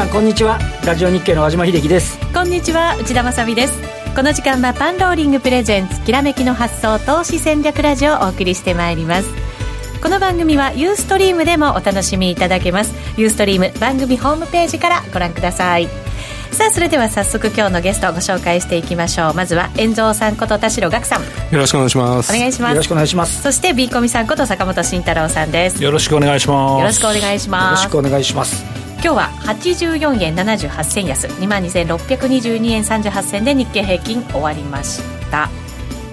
皆さんこんにちは。ラジオ日経の和島秀樹です。こんにちは内田まさです。この時間はパンローリングプレゼンツきらめきの発想投資戦略ラジオをお送りしてまいります。この番組はユーストリームでもお楽しみいただけます。ユーストリーム番組ホームページからご覧ください。さあそれでは早速今日のゲストをご紹介していきましょう。まずは遠蔵さんこと田代岳さん。よろしくお願いします。お願いします。よろしくお願いします。そして B コミさんこと坂本慎太郎さんです。よろしくお願いします。よろしくお願いします。よろしくお願いします今日は84円78銭安。2万2622円38銭で日経平均終わりました。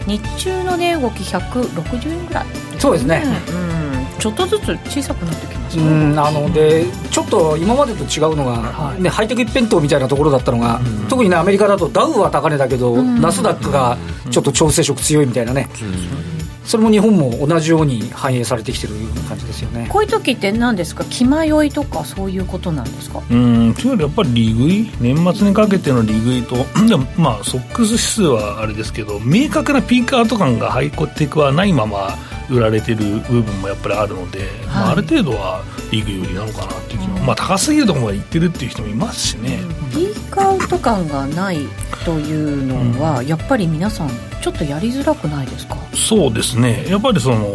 日中の値動き160円ぐらい、そうですね、うん、ちょっとずつ小さくなってきましたうん。あのでちょっと今までと違うのが、はい、ね、ハイテク一辺倒みたいなところだったのが、うん、特にねアメリカだとダウは高値だけど、うん、ナスダックがちょっと調整色強いみたいなね、うんそれも日本も同じように反映されてきてるような感じですよね。こういう時って何ですか？気迷いとかそういうことなんですか？うんというよりやっぱり利食い？年末にかけての利食いと でもまあソックス指数はあれですけど明確なピークアウト感がハイコテクはないまま売られてる部分もやっぱりあるので、はい、まあ、ある程度はリーグ有利なのかなっていう気も、うん、まあ高すぎるところまで行ってるっていう人もいますしね、ピークアウト感がないというのは、うん、やっぱり皆さんちょっとやりづらくないですか？そうですね。やっぱりその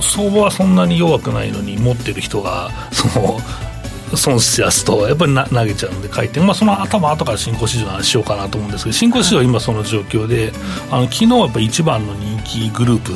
相場はそんなに弱くないのに持ってる人がその損しやすとやっぱり投げちゃうので回転、まあ、その頭後から新興市場の話しようかなと思うんですけど新興市場は今その状況で、あの昨日はやっぱり一番の人気グループ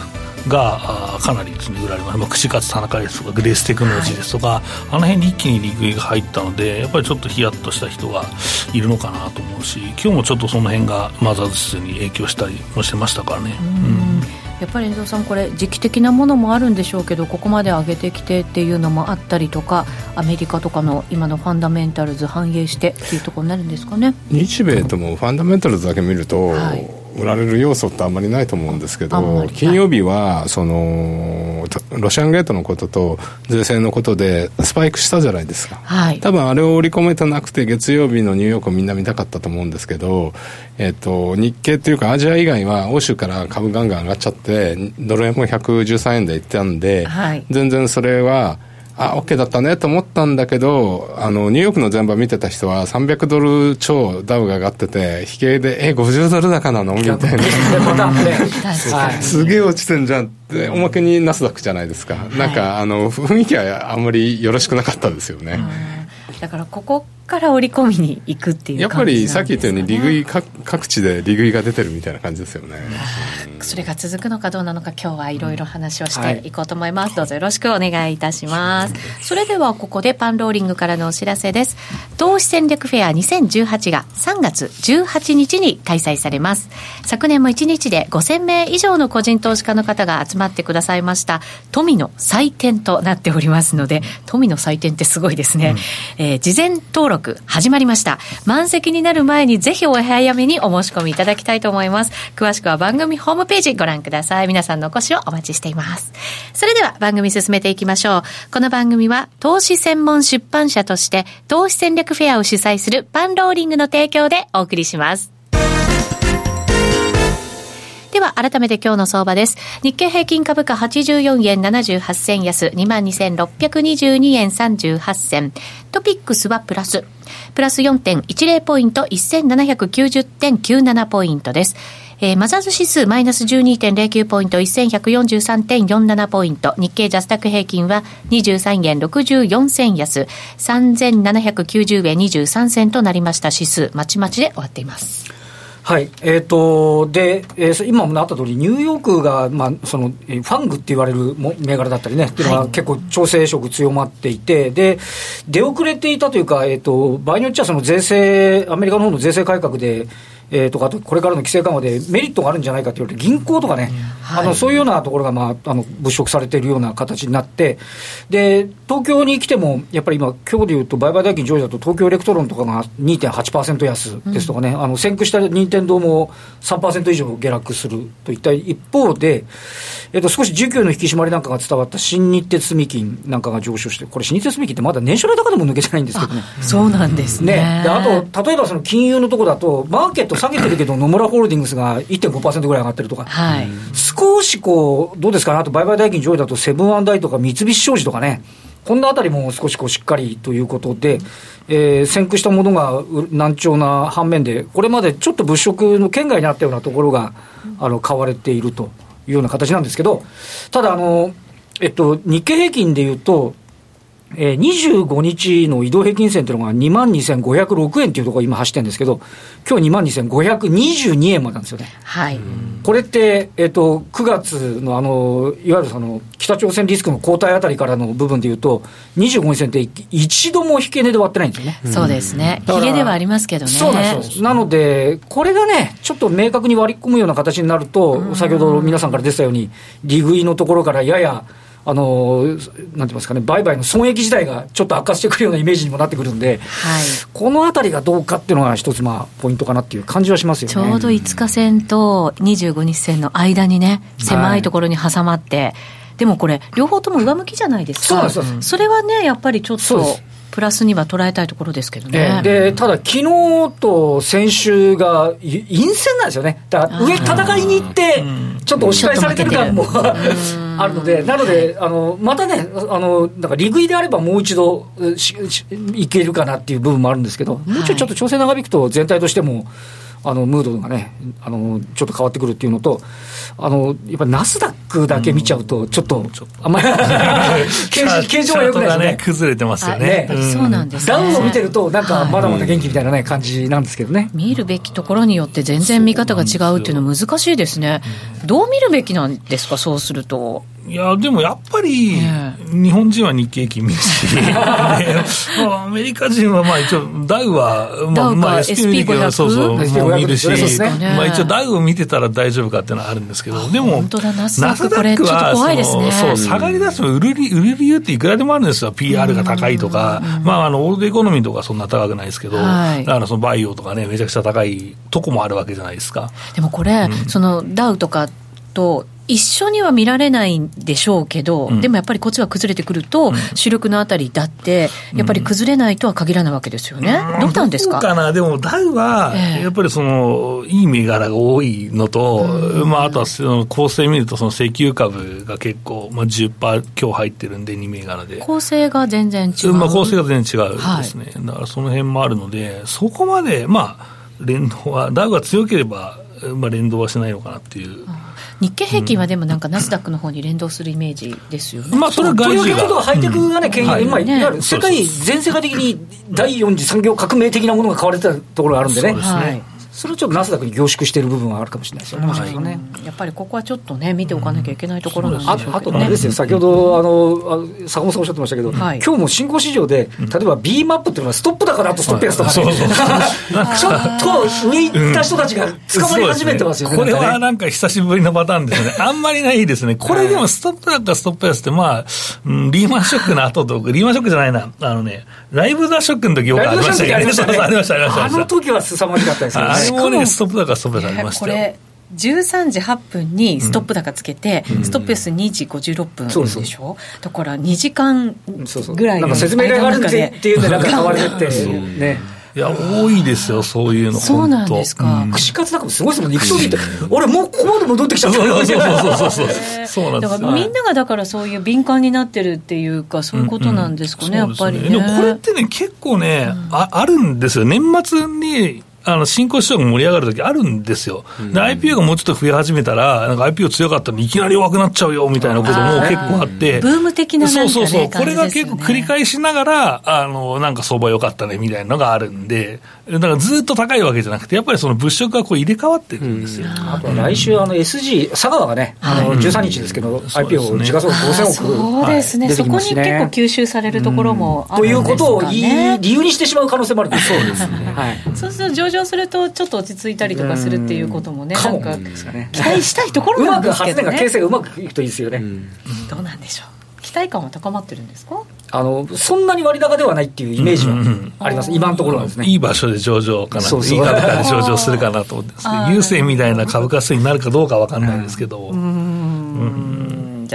がかなり売られます、まあ、串カツ田中ですとかグレーステクノロジーですとか、はい、あの辺に一気に利食いが入ったのでやっぱりちょっとヒヤッとした人がいるのかなと思うし今日もちょっとその辺がマザーズ指数に影響したりもしてましたからね。うん。やっぱり遠藤さん、これ時期的なものもあるんでしょうけどここまで上げてきてっていうのもあったりとかアメリカとかの今のファンダメンタルズ反映してっていうところになるんですかね。日米ともファンダメンタルズだけ見ると、はい売られる要素ってあんまりないと思うんですけど、金曜日はそのロシアンゲートのことと税制のことでスパイクしたじゃないですか、はい、多分あれを織り込めてなくて月曜日のニューヨークをみんな見たかったと思うんですけど、えっと、日経っていうかアジア以外は欧州から株ガンガン上がっちゃってドル円も113円でいったんで、はい、全然それはあ、OK だったねと思ったんだけど、あの、ニューヨークの全場見てた人は300ドル超ダウが上がってて、引けで、え、50ドル高なの？みたいな。すげえ落ちてんじゃんって、おまけにナスダックじゃないですか。なんか、あの、雰囲気はあんまりよろしくなかったですよね。だからここから織り込みに行くっていう、ね、やっぱりさっき言ったように利食い各地で利食いが出てるみたいな感じですよね、それが続くのかどうなのか今日はいろいろ話をしていこうと思います、はい、どうぞよろしくお願いいたします。それではここでパンローリングからのお知らせです。投資戦略フェア2018が3月18日に開催されます。昨年も1日で5000名以上の個人投資家の方が集まってくださいました。富の祭典となっておりますので富の祭典ってすごいですね、うん、えー、事前登録始まりました。満席になる前にぜひお早めにお申し込みいただきたいと思います。詳しくは番組ホームページご覧ください。皆さんのお越しをお待ちしています。それでは番組進めていきましょう。この番組は投資専門出版社として投資戦略フェアを主催するパンローリングの提供でお送りします。では、改めて今日の相場です。日経平均株価84円78銭安、22,622円38銭。トピックスはプラス。プラス4.10ポイント、1790.97ポイントです。えー、マザーズ指数マイナス12.09ポイント、1143.47ポイント。日経ジャスタック平均は23円64銭安、3790円23銭となりました指数、まちまちで終わっています。はい、えーとでえー、今もあった通り、ニューヨークが、まあ、そのファングって言われる銘柄だったりね、っていうのは結構、調整色強まっていて、で出遅れていたというか、えーと、場合によっちゃその税制、アメリカの方の税制改革で、えー、とか、これからの規制緩和でメリットがあるんじゃないかと言われて、銀行とかね、はい、あのそういうようなところが、まあ、あの物色されているような形になって、で東京に来ても、やっぱり今、今日でいうと、売買代金上位だと、東京エレクトロンとかが2.8%安ですとかね、うん、あの先駆した任天堂も3%以上下落するといった一方で、えー、と少し需給の引き締まりなんかが伝わった新日鉄住金なんかが上昇して、これ、新日鉄住金ってまだ年初来高でも抜けてないんですけどね。そうなんですね。ねであと例えばその金融のところだと、マーケット下げてるけど、野村ホールディングスが1.5%ぐらい上がってるとか、はい、少しこう、どうですか？ね、あと売買代金上位だと、セブンアンダイとか三菱商事とかね、こんなあたりも少しこうしっかりということで、えー、先駆したものが難聴な反面で、これまでちょっと物色の圏外にあったようなところが、あの買われているというような形なんですけど、ただあの、えっと、日経平均でいうと、えー、25日の移動平均線というのが2万2506円というところ今走ってるんですけど、今日2万2522円までなんですよね。はい。これって、えっ、ー、と、9月のあの、いわゆるその、北朝鮮リスクの後退あたりからの部分でいうと、25日線って一度も引け値で割ってないんですよね。そうですね。引けではありますけどね。そうなんですなので、これがね、ちょっと明確に割り込むような形になると、先ほど皆さんから出てたように、利食いのところからやや、あのなんて言いますかね、売買の損益自体がちょっと悪化してくるようなイメージにもなってくるんで、はい、このあたりがどうかっていうのが一つ、まあ、ポイントかなっていう感じはしますよね。ちょうど5日線と25日線の間にね、狭いところに挟まって、はい、でもこれ、両方とも上向きじゃないですか、そそれはね、やっぱりちょっと。プラスには捉えたいところですけどね。で、ただ、昨日と先週が陰線なんですよね。だから上戦いに行って、ちょっと押し返されてる感も あるので、なので、あのまたね、あのなんか利食いであればもう一度いけるかなっていう部分もあるんですけど、もうちょいちょっと調整長引くと、全体としても。あのムードがねあの、ちょっと変わってくるっていうのと、あのやっぱりナスダックだけ見ちゃうと、ちょっと、あんまり 形状がよくないですね。崩れてますよね。そうなんです、ダウンを見てると、なんかまだまだ元気みたいなね、感じなんですけどね。見るべきところによって全然見方が違うっていうのは難しいですね。どう見るべきなんですか、そうすると。いや、でもやっぱり、日本人は日経金見るし、アメリカ人はまあ一応、ダウは、まあ、まあ、SP 見るけど、そうそう、見るし、まあ一応、ダウを見てたら大丈夫かっていうのはあるんですけど、でも、ナスダックは、そう、下がり出すと売る売る理由っていくらでもあるんですよ。PR が高いとか、まあ、あの、オールドエコノミーとかそんな高くないですけど、だからそのバイオとかね、めちゃくちゃ高いとこもあるわけじゃないですか。でもこれ、そのダウとかと一緒には見られないんでしょうけど、うん、でもやっぱりこっちが崩れてくると、うん、主力のあたりだって、やっぱり崩れないとは限らないわけですよね、うん、どうなんですか？かな、でもダウは、やっぱりその、いい銘柄が多いのと、まあ、あとはその構成見ると、その石油株が結構、まあ10、10%今日入ってるんで、2銘柄で。構成が全然違う。まあ、構成が全然違うですね、はい、だからその辺もあるので、そこまで、まあ、連動は、ダウが強ければ、まあ、連動はしないのかなっていう。日経平均はでもなんかナスダックの方に連動するイメージですよね。まあそれは外需が。ハイテクがね、牽引、うん、今、いわゆる世界全世界的に第四次産業革命的なものが買われてたところがあるんでね。はいそれはちょっとナスダックに凝縮している部分はあるかもしれないですよね、はい、ねやっぱりここはちょっとね、見ておかなきゃいけないところなんでしょうけど、ね、あとあれですよ、先ほどあの坂本さんおっしゃってましたけど、はい、今日も新興市場で、例えば B マップっていうのはストップ高だとストップ安とかね、ちょっと上行った人たちが捕まり始めてますよね、これはなんか久しぶりのパターンですね、あんまりないですね、これでもストップ高、ストップ安って、まあ、うん、リーマンショックの後と、リーマンショックじゃないな、あのね、ライブダッショックの時よくありましたけど、ありました、ありました、あの時は凄まじかったですよね。もね、ストップ高がストップ安ありましたよ。13時8分にストップ高つけて、うん、ストップ安2時56分でしょ、うん、そうそうだから2時間ぐらいの説明があるっていうのでなんか変われてね いや、多いですよ、そういうの。そうなんですか。串カツなんかもすごいですもんね。行くときって、俺もうここまで戻ってきちゃった。そうそうそうそうそう。そうなんですだからみんながだからそういう敏感になってるっていうか、そういうことなんですかね、やっぱりね。でもこれってね、結構ね、ああるんですよ。年末に、あの新興市場が盛り上がるときあるんですよ、で、IPO がもうちょっと増え始めたら、なんか IPO 強かったのにいきなり弱くなっちゃうよみたいなことも結構あって、ブーム的な、ね、そうそうそう、これが結構繰り返しながら、あのなんか相場良かったねみたいなのがあるんで、だからずっと高いわけじゃなくて、やっぱりその物色がこう入れ替わってるんですよ。あとは来週、あの SG、佐川がね、あの13日ですけど、IPO 時価総額5000億、そうですね、そこに結構吸収されるところもあるんですか、ね、ということを理由にしてしまう可能性もあるそうですね、はい、そうすると上場すると、ちょっと落ち着いたりとかするっていうこともね、なんか期待したいところなんですけど、ね、うまく、発展が形成がうまくいくといいですよね。どうなんでしょう。期待感は高まってるんですか？あのそんなに割高ではないっていうイメージはあります、うん。うん、今のところはですね。いい場所で上場かな。そう。そういい株価で上場するかなと思って郵政みたいな株価数になるかどうか分かんないですけど、うん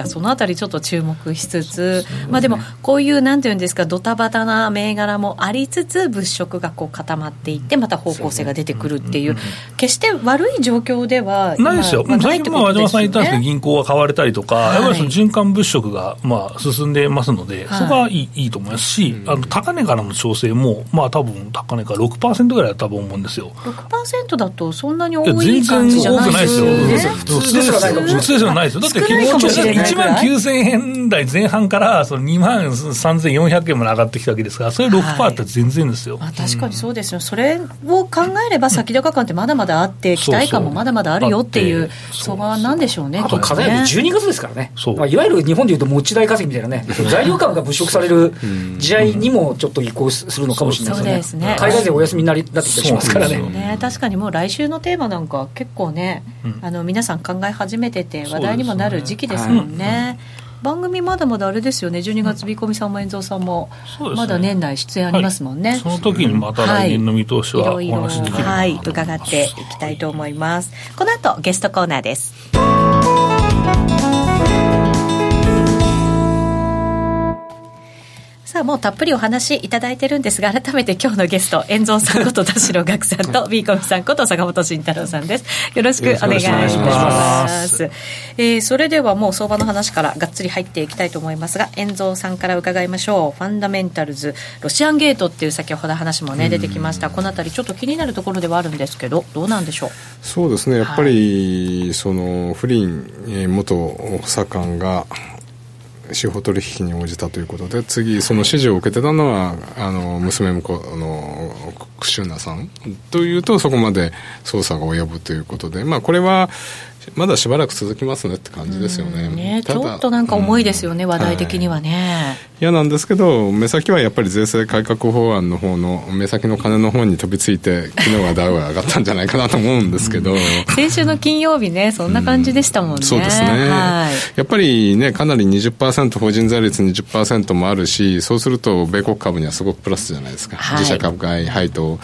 でそのあたりちょっと注目しつつ、ね、まあでもこういうなんていうんですかドタバタな銘柄もありつつ物色がこう固まっていってまた方向性が出てくるっていう決して悪い状況ではないですよ、まあ、最近、和島さん言ったんですけど、銀行が買われたりとか、はい、やっぱりその循環物色がまあ進んでますので、はい、そこはいいいいと思いますし、あの高値からの調整も、まあ多分高値から6%ぐらいだと思うんですよ。6%だとそんなに多い感じじゃないですよ。普通ですよ。普通ですよ、ないですよ。だって結局、1万9000円台前半からその2万3400円まで上がってきたわけですから、それ6%って全然ですよ。はい、確かにそうですよ。それを考えれば先高感ってまだまだあって、期待感もまだまだあるよっていう相場なんでしょうね。あと課題は12月ですからね。まあ、いわゆる日本でいうと持ち代稼ぎみたいなね、材料株が物色される時代にもちょっと移行するのかもしれないですね。海外勢お休みになりなってきたりしますからね。ね確かにもう来週のテーマなんか結構ね、あの皆さん考え始めてて話題にもなる時期ですもんね。番組まだまだあれですよね、12月、ビーコミさんも遠蔵さんも、まだ年内出演ありますもんね、はい、その時にまた来年の見通しはお話できるはい、伺っていきたいと思います。この後ゲストコーナーです。さあもうたっぷりお話いただいてるんですが改めて今日のゲスト遠蔵さんこと田代岳さんとビーコミさんこと坂本慎太郎さんです。よろしくお願いします。えー、それではもう相場の話からがっつり入っていきたいと思いますが遠蔵さんから伺いましょう。ファンダメンタルズロシアンゲートっていう先ほど話もね出てきました。この辺りちょっと気になるところではあるんですけどどうなんでしょう？そうですね。やっぱり、はい、そのフリン元補佐官が司法取引に応じたということで次その指示を受けてたのはあの娘婿のクシュナさんというとそこまで捜査が及ぶということでまあこれはまだしばらく続きますねって感じですよね。ねちょっとなんか重いですよね、うん、話題的にはね。嫌、はい、なんですけど、目先はやっぱり税制改革法案の方の、目先の金の方に飛びついて、昨日はダウが上がったんじゃないかなと思うんですけど。先週の金曜日ね、そんな感じでしたもんね。うん、そうですね、はい。やっぱりね、かなり20%、法人税率20%もあるし、そうすると、米国株にはすごくプラスじゃないですか。はい、自社株買い配当。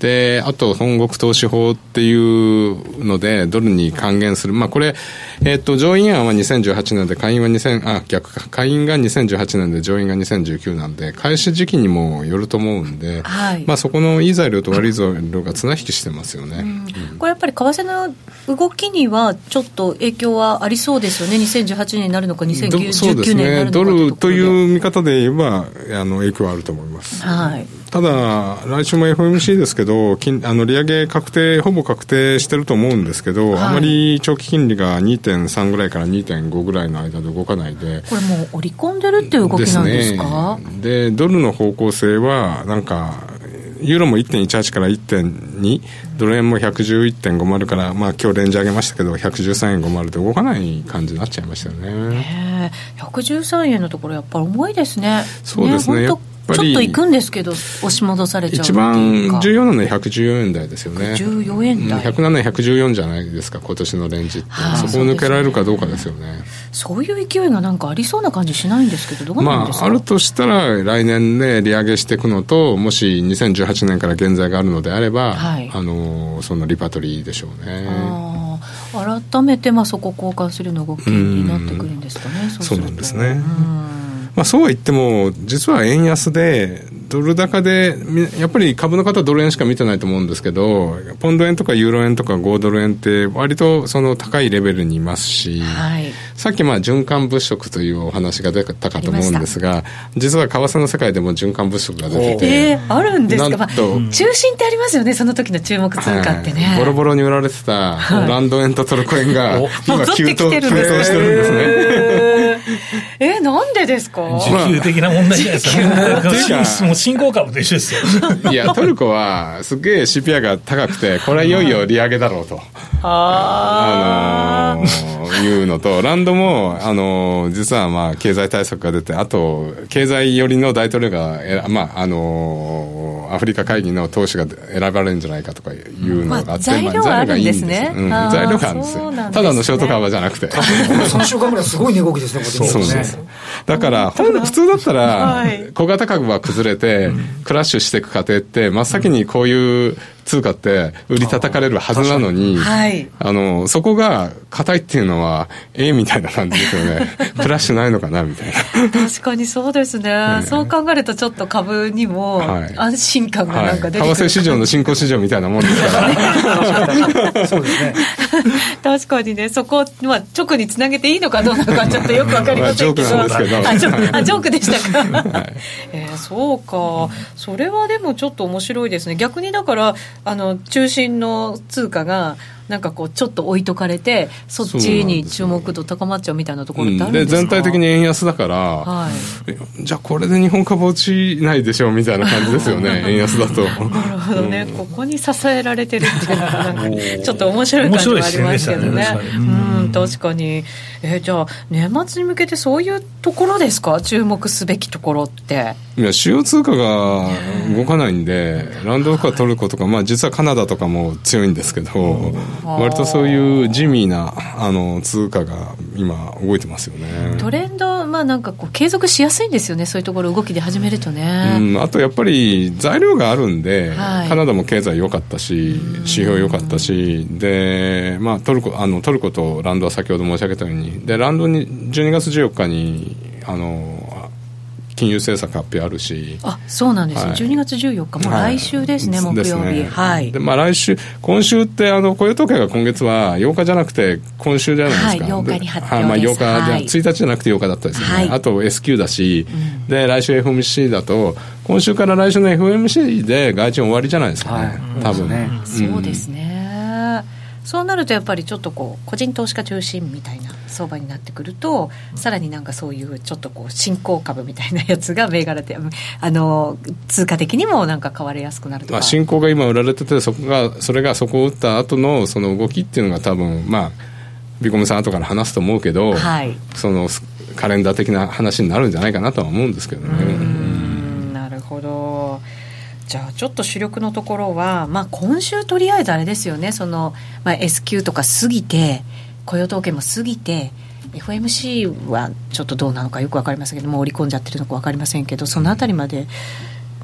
で、あと、本国投資法っていうので、ドルに還元する。まあ、これ、えっ、と、上院案は2018年で、下院は2000、あ、逆か。下院が2018年で、上院が2019なんで、開始時期にもよると思うんで、はい、まあ、そこのいい材料と悪い材料が綱引きしてますよね。うん、これやっぱり、為替の動きには、ちょっと影響はありそうですよね？2018年になるのか、2019年になるのかドルという見方で言えば、あの、影響はあると思います。はい。ただ、来週も FMC ですけど、金あの利上げ確定、ほぼ確定してると思うんですけど、はい、あまり長期金利が2.3ぐらいから2.5ぐらいの間で動かないで、これもう織り込んでるっていう動きなんですか？で、ね、ドルの方向性は、なんか、ユーロも1.18から1.2、ドル円も111.50から、まあ今日レンジ上げましたけど、113円50で動かない感じになっちゃいましたよね。113円のところ、やっぱり重いですね。そうですね。ねちょっと行くんですけど、押し戻されちゃう一番重要なのは114円台ですよね。114円台。107円、114じゃないですか、今年のレンジって。そこを抜けられるかどうかですよね。そういう勢いがなんかありそうな感じしないんですけど、どうなんですか、まあ、あるとしたら、来年で利上げしていくのと、もし2018年から現在があるのであれば、はい、あのそのリパトリーでしょうね。改めてまあそこ交換するの動きになってくるんですかね、そうなんですね。まあ、そうは言っても、実は円安で、ドル高で、やっぱり株の方はドル円しか見てないと思うんですけど、ポンド円とかユーロ円とか5ドル円って、割とその高いレベルにいますし、はい、さっきまあ循環物色というお話が出たかと思うんですが、実は為替の世界でも循環物色が出てて、えー、あるんですか、まあ、中心ってありますよね、その時の注目通貨ってね。はい、ボロボロに売られてたランド円とトルコ円が、今急騰してるんですね。えなんでですか？需給的な問題じゃないですか。もう新興株と一緒ですよ。いや、トルコはすげえ CPI が高くて、これはいよいよ利上げだろうと。あのいうのと、ランドも、あの実はまあ経済対策が出て、あと、経済寄りの大統領が、まあ、あのアフリカ会議の党首が選ばれるんじゃないかとかいうのがあって、まあ、材料があるんですね。うん、材料があるんですよ。ただのショートカバーじゃなくて。3週間ぐらいすごい値動きですね、そうそうそうだから普通だったら小型株は崩れてクラッシュしていく過程って真っ先にこういう通貨って売り叩かれるはずなのに、はい、あの、そこが硬いっていうのは、ええみたいな感じですよね。クラッシュないのかなみたいな。確かにそうですね。ねそう考えるとちょっと株にも安心感がなんか出てくる、はい、為替市場の新興市場みたいなもんですから。そうですね。確かにね、そこ、まあ、直につなげていいのかどうなのかちょっとよくわかりませんけど。ジョークなんですけど。あ、ジョあジョークでしたか？はい、えー、そうか。それはでもちょっと面白いですね。逆にだから、あの、中心の通貨が、なんかこうちょっと置いとかれてそっちに注目度高まっちゃうみたいなところってあるんですか、うん、で全体的に円安だから、はい、じゃあこれで日本株落ちないでしょうみたいな感じですよね。円安だと。なるほどね、うん、ここに支えられてるっていうのがなんか ちょっと面白い感じはありますけどね、ね、うん確かに。えー、じゃあ年末に向けてそういうところですか？注目すべきところって。いや主要通貨が動かないんでランドオフかトルコとか、まあ実はカナダとかも強いんですけど、割とそういう地味なあの通貨が今動いてますよね。トレンドまあなんかこう継続しやすいんですよねそういうところ動きで始めるとね、うん、あとやっぱり材料があるんで、はい、カナダも経済良かったし指標良かったしで、まあ、トルコあのトルコとランドは先ほど申し上げたようにでランドに12月14日にあの金融政策発表あるし。あそうなんですね、はい、12月14日。もう来週ですね、はい、木曜日、ね、はい。でまあ来週今週ってあの雇用統計が今月は8日じゃなくて今週じゃないですか、はい、8日に発表です、まあ、8日、はい、1日じゃなくて8日だったですよね、はい、あと S q だし、うん、で来週 FMC だと今週から来週の FMC で外賃終わりじゃないですかね、はい、多分、ね、そうですね、そうなるとやっぱりちょっとこう個人投資家中心みたいな相場になってくるとさらになんかそういうちょっとこう新興株みたいなやつが銘柄であの通貨的にもなんか買われやすくなるとか、まあ、新興が今売られててそこがそれがそこを打った後のその動きっていうのが多分まあビコムさん後から話すと思うけど、はい、そのカレンダー的な話になるんじゃないかなとは思うんですけどね。なるほどじゃあちょっと主力のところは、まあ、今週とりあえずあれですよね。その、まあ、S q とか過ぎて雇用統計も過ぎて FMC はちょっとどうなのかよく分かりませんけども織り込んじゃってるのか分かりませんけどその辺りまで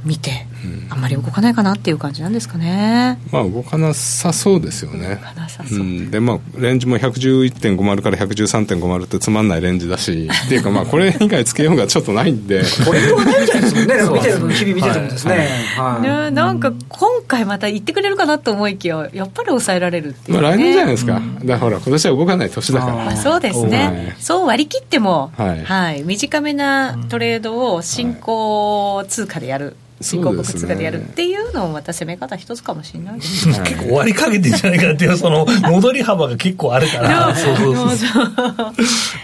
見て、あんまり動かないかなっていう感じなんですかね。まあ動かなさそうですよね。動かなさそう。うん、でまあレンジも111.50から113.50ってつまんないレンジだし、っていうかまあこれ以外つけようがちょっとないんで。これはないんじゃないですかね。見てる日々見ててもですね。はいはい、ねなんか今回また言ってくれるかなと思いきややっぱり抑えられるっていう、ね、まあ来年じゃないですか。うん、だからほら今年は動かない年だから。まあ、そうですね、はい。そう割り切っても、はい、はい、短めなトレードを新興通貨でやる。新興国通貨でやるっていうのもまた攻め方一つかもしれないですね結構終わりかけてんじゃないかっていうその戻り幅が結構あるから。そうそうそう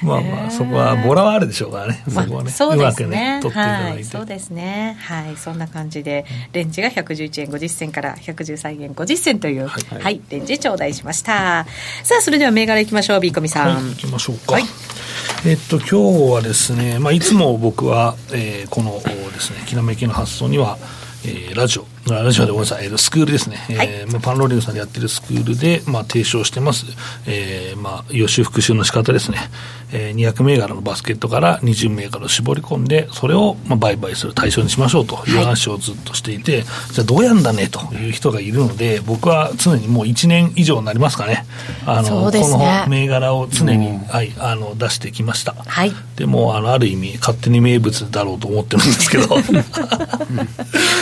まあまあそこはボラはあるでしょうからね、そこはね、そうですね。はい、そうですね。はいそんな感じでレンジが111円50銭から113円50銭という、はい、はい、レンジ頂戴しました。さあそれでは銘柄いきましょうビーコミさん、はい、いきましょうか、はい、えっと今日はですね、まあ、いつも僕は、えー、このですねきらめきの発想にはえー、ラジオ、ラジオでごめんなさい、えー、スクールですね、はい、えー、パンローリングさんでやってるスクールで、まあ、提唱してます、えー、まあ、予習復習の仕方ですね、えー、200銘柄のバスケットから20銘柄を絞り込んで、それを、まあ、売買する対象にしましょうとい。う話をずっとしていて、はい、じゃあどうやんだねという人がいるので、僕は常にもう1年以上になりますかね、あの、ね、この銘柄を常に、うん、はい、あの出してきました。はい、でもあの、ある意味、勝手に名物だろうと思ってるんですけど。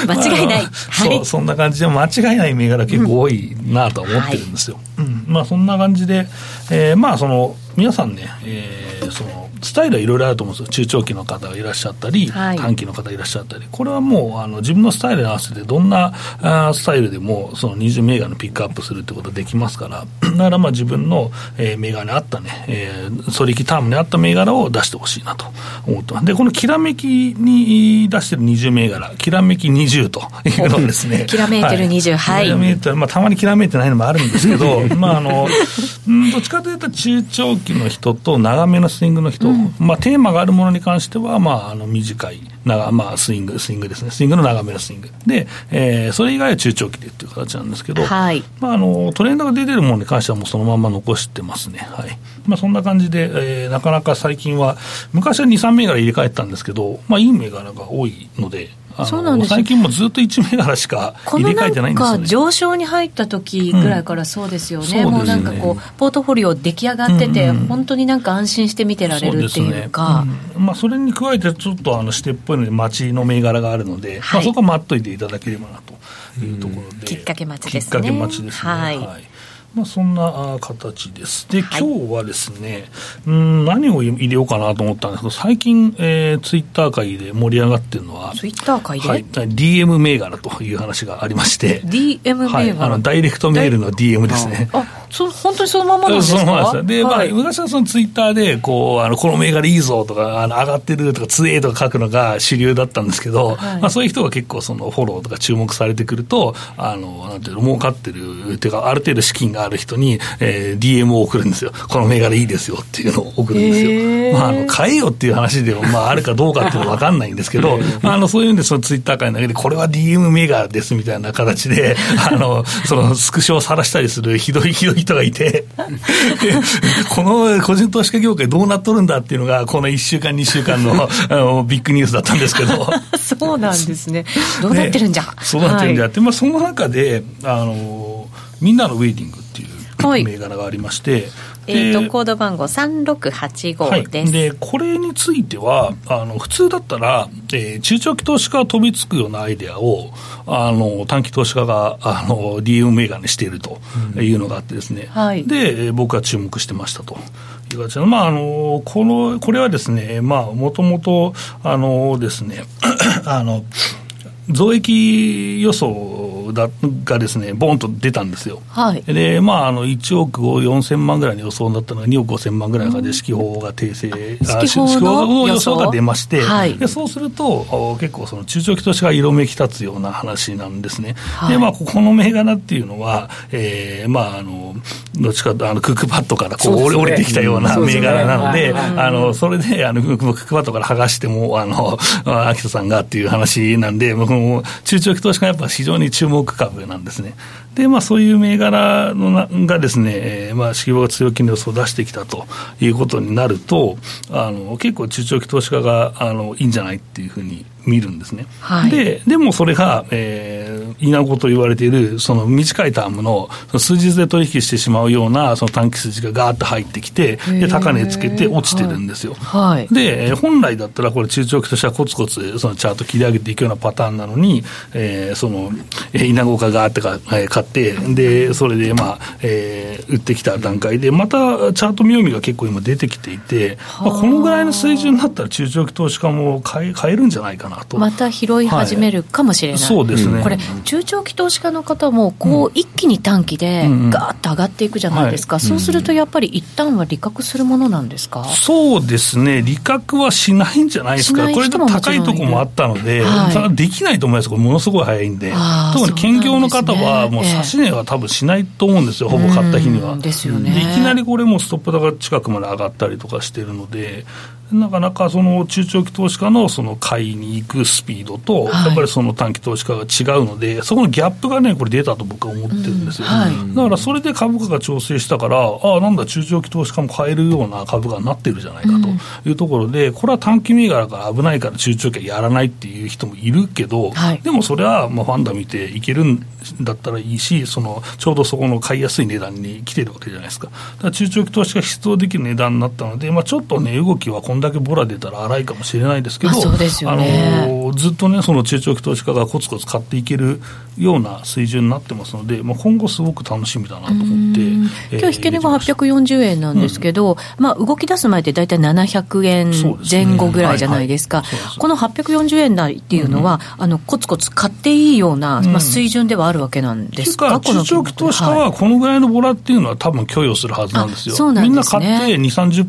間違いない、そう、そんな感じで間違いない銘柄結構多いなと思ってるんですよ、うん、はい、うん、まあそんな感じで、えー、まあその皆さんね、えー、そのスタイルはいろいろあると思うんですよ、中長期の方がいらっしゃったり、はい、短期の方いらっしゃったり、これはもうあの自分のスタイルに合わせて、どんなあスタイルでも、その20銘柄のピックアップするってことができますから、だからまあ自分の、えー、銘柄に合ったね、えー、取引タームに合った銘柄を出してほしいなと思ってます。で、このきらめきに出してる20銘柄、きらめき20というのですね。きらめいてる20、はい。きらめいてる、まあたまにきらめいてないのもあるんですけど、まああの、うんどっちかというと中長期の人と長めのスイングの人、うん、まあテーマがあるものに関しては、まあ、あの短い長、まあ、スイング、スイングですね、スイングの長めのスイング、で、えー、それ以外は中長期でっていう形なんですけど、はい、まあ、あのトレンドが出てるものに関しては、もうそのまま残してますね、はい。まあ、そんな感じで、えー、なかなか最近は、昔は2、3銘柄入れ替えてたんですけど、まあ、いい銘柄が多いので、そうなんです。最近もずっと1銘柄しか入れ替えてないんですよ、ね、上昇に入った時ぐらいからそうですよね、うん、もうなんかこう、ポートフォリオ出来上がってて、うん。うん、本当になんか安心して見てられるっていうか。うね。うん、まあ、それに加えて、ちょっとあのしてっぽいので、町の銘柄があるので、はい、まあ、そこは待っといていただければなというところで。きっかけ待ちですね。きっかけ待ちですね。はい、はいまあ、そんな形です。で、今日はですね、うん、何を入れようかなと思ったんですけど、最近、えー、ツイッター界で盛り上がってるのは、ツイッター界で、はい、DM 銘柄という話がありまして、DM 銘柄、はい、あのダイレクトメールの DM ですね。あそ本当にそのままなんですか？そのままですで、はい、まあ、昔はそのツイッターで、こう、あの、この銘柄いいぞとか、あの、上がってるとか、強えとか書くのが主流だったんですけど、はい、まあ、そういう人が結構そのフォローとか注目されてくると、あの、なんていうの、儲かってる、っていうか、ある程度資金がある人に、えー、DM を送るんですよ。この銘柄いいですよっていうのを送るんですよ。まあ、あの、買えよっていう話でも、まあ、あるかどうかっていうのは分かんないんですけど、まあ、あの、そういうんで、そのツイッター界の中で、これは DM 銘柄ですみたいな形で、あの、その、スクショを晒したりするひどいひどい人がいて、この個人投資家業界どうなっとるんだっていうのが、この1週間、2週間の あのビッグニュースだったんですけど。そうなんですね。どうなってるんじゃ？ね、そうなってるんじゃって、はい、まあ、その中で、あの、みんなのウェイティングっていう銘柄がありまして、はいえーと、コード番号3685です、はい、でこれについてはあの普通だったら、えー、中長期投資家が飛びつくようなアイデアをあの短期投資家があの DM 銘柄にしているというのがあってですね、うんはい、で僕は注目してましたと。いう形まあ、あのこのこれはですね、まあ、もともとあのですね あの増益予想だがですね、ボンと出たんですよ。はい、で、まあ、あの1億を4000万ぐらいの予想だったのが2億5000万ぐらいかで、指揮法が訂正、指揮法の予想が出まして、はい、でそうすると、結構、その中長期投資が色めき立つような話なんですね。はい、で、まあ、ここの銘柄っていうのは、えー、まあ、あの、どっちかとあのクックパッドからこう、ね、降りてきたような銘柄なので、あの、それで、あの、クックパッドから剥がしても、あの、秋田さんがっていう話なんで、僕も中長期投資家はやっぱ非常に注目株なんですね。で、まあ、そういう銘柄のながですね、えー、まあ、指標が強気の予想を出してきたということになると、あの結構中長期投資家があのいいんじゃないっていうふうに見るんですね。はい、で、でもそれが、えー、稲子と言われている、その短いタームの数日で取引してしまうような、その短期筋がガーッと入ってきて、で、高値つけて落ちてるんですよ。はい、で、本来だったらこれ中長期としてはコツコツそのチャート切り上げていくようなパターンなのに、えー、その、稲子がガーッてか、えー、買って、で、それでまあ、えー、売ってきた段階で、またチャート見読みが結構今出てきていて、まあ、このぐらいの水準になったら中長期投資家も買え買えるんじゃないかなと。また拾い始めるかもしれない。はい、そうですね。これ、中長期投資家の方も、こう、一気に短期でガーッと上がっていくじゃないですか。そうするとやっぱり一旦は利確するものなんですか？そうですね。利確はしないんじゃないですか。これで高いところもあったので、はい、できないと思います。これものすごい早いんで。特に兼業の方は、もう指し値は多分しないと思うんですよ。ほぼ買った日には。ですよね。いきなりこれもストップ高近くまで上がったりとかしてるので、なかなかその中長期投資家のその買いに行くスピードと、やっぱりその短期投資家が違うので、そこのギャップがね、これ出たと僕は思ってるんですよ。はい、だからそれで株価が調整したから、ああ、なんだ、中長期投資家も買えるような株価になってるじゃないかというところで、これは短期銘柄から危ないから中長期はやらないっていう人もいるけど、はい、でもそれはまあファンダ見ていけるんだったらいいし、そのちょうどそこの買いやすい値段に来てるわけじゃないですか。だから中長期投資家が必要できる値段になったので、まあ、ちょっとね、動きはこんだけボラ出たら荒いかもしれないですけど、そうですよね、あのずっとね、その中長期投資家がコツコツ買っていけるような水準になってますので、まあ、今後すごく楽しみだなと思って、今日引け値が840円なんですけど、うん、まあ、動き出す前って大体700円前後ぐらいじゃないですか、すねはい。はい、この840円台っていうのは、うん、あのコツコツ買っていいような、まあ、水準ではあるわけなんですか、うん、中長期投資家はこのぐらいのボラっていうのは、多分許容するはずなんですよ。すね、みんな買って2、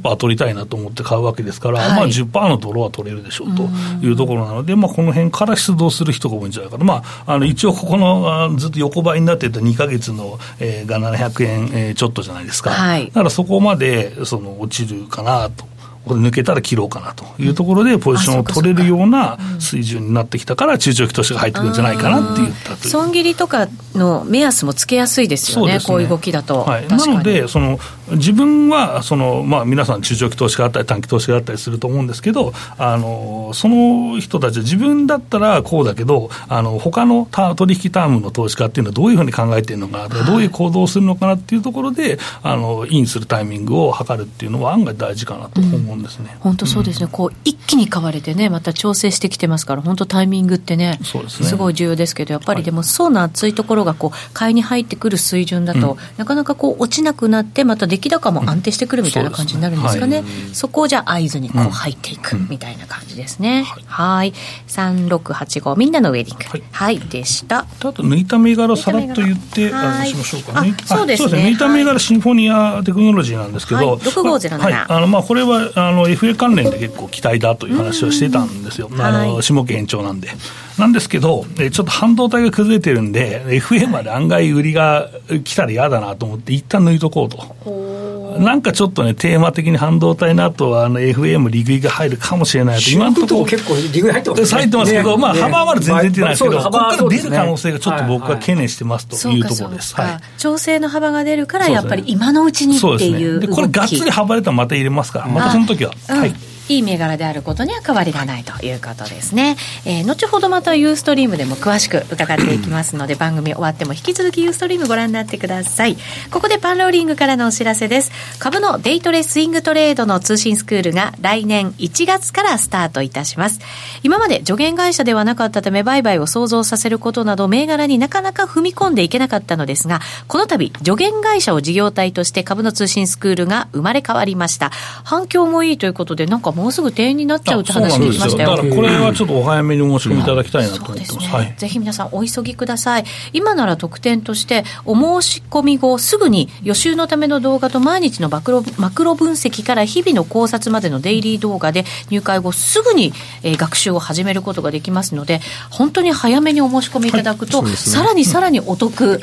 30%取りたいなと思って買うわけですから、はい、まあ10%のドローは取れるでしょうというところなので、まあ、この辺から出動する人が多いんじゃないかと、まあ、あの一応、ここのずっと横ばいになってた2か月の、えー、が700円、えー、ちょっとじゃないですか、はい、だからそこまでその落ちるかなと。これ抜けたら切ろうかなというところで、ポジションを取れるような水準になってきたから、中長期投資が入ってくるんじゃないかなって言ったと損切りとかの目安もつけやすいですよね、ね。こういう動きだと。はい、なのでその、自分はその、まあ、皆さん、中長期投資があったり、短期投資があったりすると思うんですけど、あのその人たち、自分だったらこうだけど、あの他の取引タームの投資家っていうのはどういうふうに考えているのかなどういう行動をするのかなっていうところで、あのインするタイミングを測るっていうのは案外大事かなと思うんですね。本、当、そうですね、こう一気に買われてね、また調整してきてますから、本当タイミングってね、ね。すごい重要ですけど、やっぱりでも、層の厚いところがこう買いに入ってくる水準だと、うん、なかなかこう落ちなくなって、また出来高も安定してくるみたいな感じになるんですかね、うんそね。はい、そこをじゃあ合図にこう入っていくみたいな感じですね。はい、3685、みんなのウェディング、はい、はい、でした。あと、抜いた銘柄さらっと言って、あしましょうかね。そうですね。抜い。た銘柄シンフォニアテクノロジーなんですけど、はい、6507、はい、あのまあこれはあの FA 関連で結構期待だという話をしてたんですよ。あの下家延長なんで。なんですけど、えちょっと半導体が崩れてるんで、FA まで案外売りが来たら嫌だなと思って、一旦抜いとこうと。なんかちょっとね、テーマ的に半導体の後は、あの、FA リグイが入るかもしれないと、今のところ。結構リグイ入ってますね。入ってますけど、まあ、幅はまだ全然出てないですけど、ここから出る可能性がちょっと僕は懸念してますというところです。はい。調整の幅が出るから、やっぱり今のうちにっていう。で、これ、がっつり幅出たらまた入れますから、またその時は。はい。いい銘柄であることには変わりがないということですね、えー、後ほどまたユーストリームでも詳しく伺っていきますので 番組終わっても引き続きユーストリームご覧になってください。ここでパンローリングからのお知らせです。株のデイトレスイングトレードの通信スクールが来年1月からスタートいたします。今まで助言会社ではなかったため売買を想像させることなど銘柄になかなか踏み込んでいけなかったのですがこの度助言会社を事業体として株の通信スクールが生まれ変わりました。反響もいいということでなんかもうすぐ定員になっちゃうって話聞きましたよ。だからこれはちょっとお早めにお申し込みいただきたいなと思ってます,、ね。はい、ぜひ皆さんお急ぎください。今なら特典としてお申し込み後すぐに予習のための動画と毎日のマクロマクロ分析から日々の考察までのデイリー動画で入会後すぐに、えー、学習を始めることができますので本当に早めにお申し込みいただくと、はい。ね、さらにさらにお得、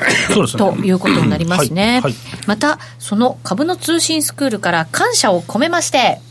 ということになりますね、はい、またその株の通信スクールから感謝を込めまして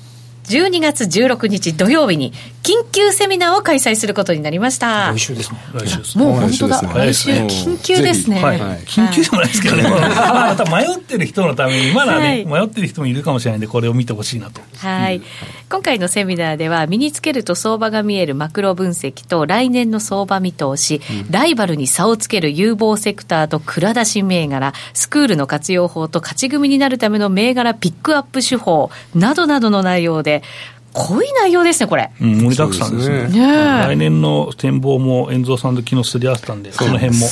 12月16日土曜日に緊急セミナーを開催することになりました。来週ですね。来週ですもう本当だ。来週緊急ですね、はい、緊急でもないですけどね、また迷ってる人のためにまだね、迷ってる人もいるかもしれないんでこれを見てほしいなと。はい、今回のセミナーでは身につけると相場が見えるマクロ分析と来年の相場見通し、うん、ライバルに差をつける有望セクターと蔵出し銘柄スクールの活用法と勝ち組になるための銘柄ピックアップ手法などなどの内容で濃い内容ですね、これ。うん、盛りだくさんですね。ね来年の展望も、遠蔵さんと昨日すり合わせたんで、その辺も、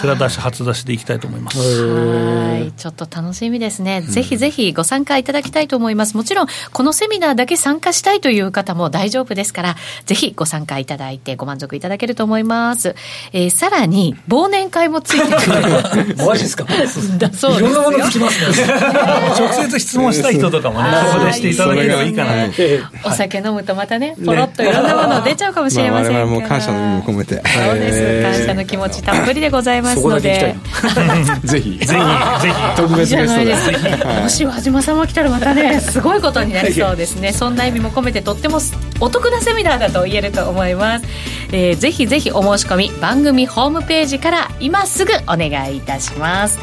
蔵出し、初出しでいきたいと思います。はい。ちょっと楽しみですね。ぜひぜひご参加いただきたいと思います。もちろん、このセミナーだけ参加したいという方も大丈夫ですから、ぜひご参加いただいてご満足いただけると思います。えー、さらに、忘年会もついてくる。マジですか？だそうですよ。いろんなものつきますね。直接質問したい人とかもね、そこでしていただければいいかな。お酒飲むとまたねポロッといろんなもの出ちゃうかもしれませんから、まあ、我々も感謝の意味も込めて。そうです。感謝の気持ちたっぷりでございますので。ぜひ。ぜひぜひ。特別ゲストで。もし和島さんも来たらまたねすごいことになりそうですね。そんな意味も込めてとってもお得なセミナーだと言えると思います、えー、ぜひぜひお申し込み番組ホームページから今すぐお願いいたします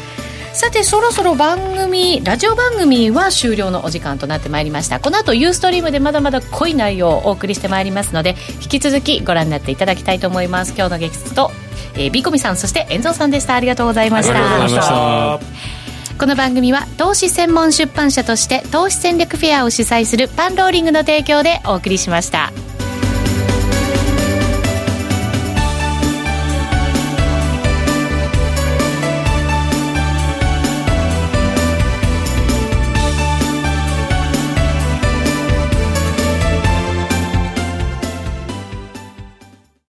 さてそろそろ番組ラジオ番組は終了のお時間となってまいりました。この後ユーストリームでまだまだ濃い内容をお送りしてまいりますので引き続きご覧になっていただきたいと思います。今日のゲスト、えー、ビコミさんそして遠藤さんでした。ありがとうございました。この番組は投資専門出版社として投資戦略フェアを主催するパンローリングの提供でお送りしました。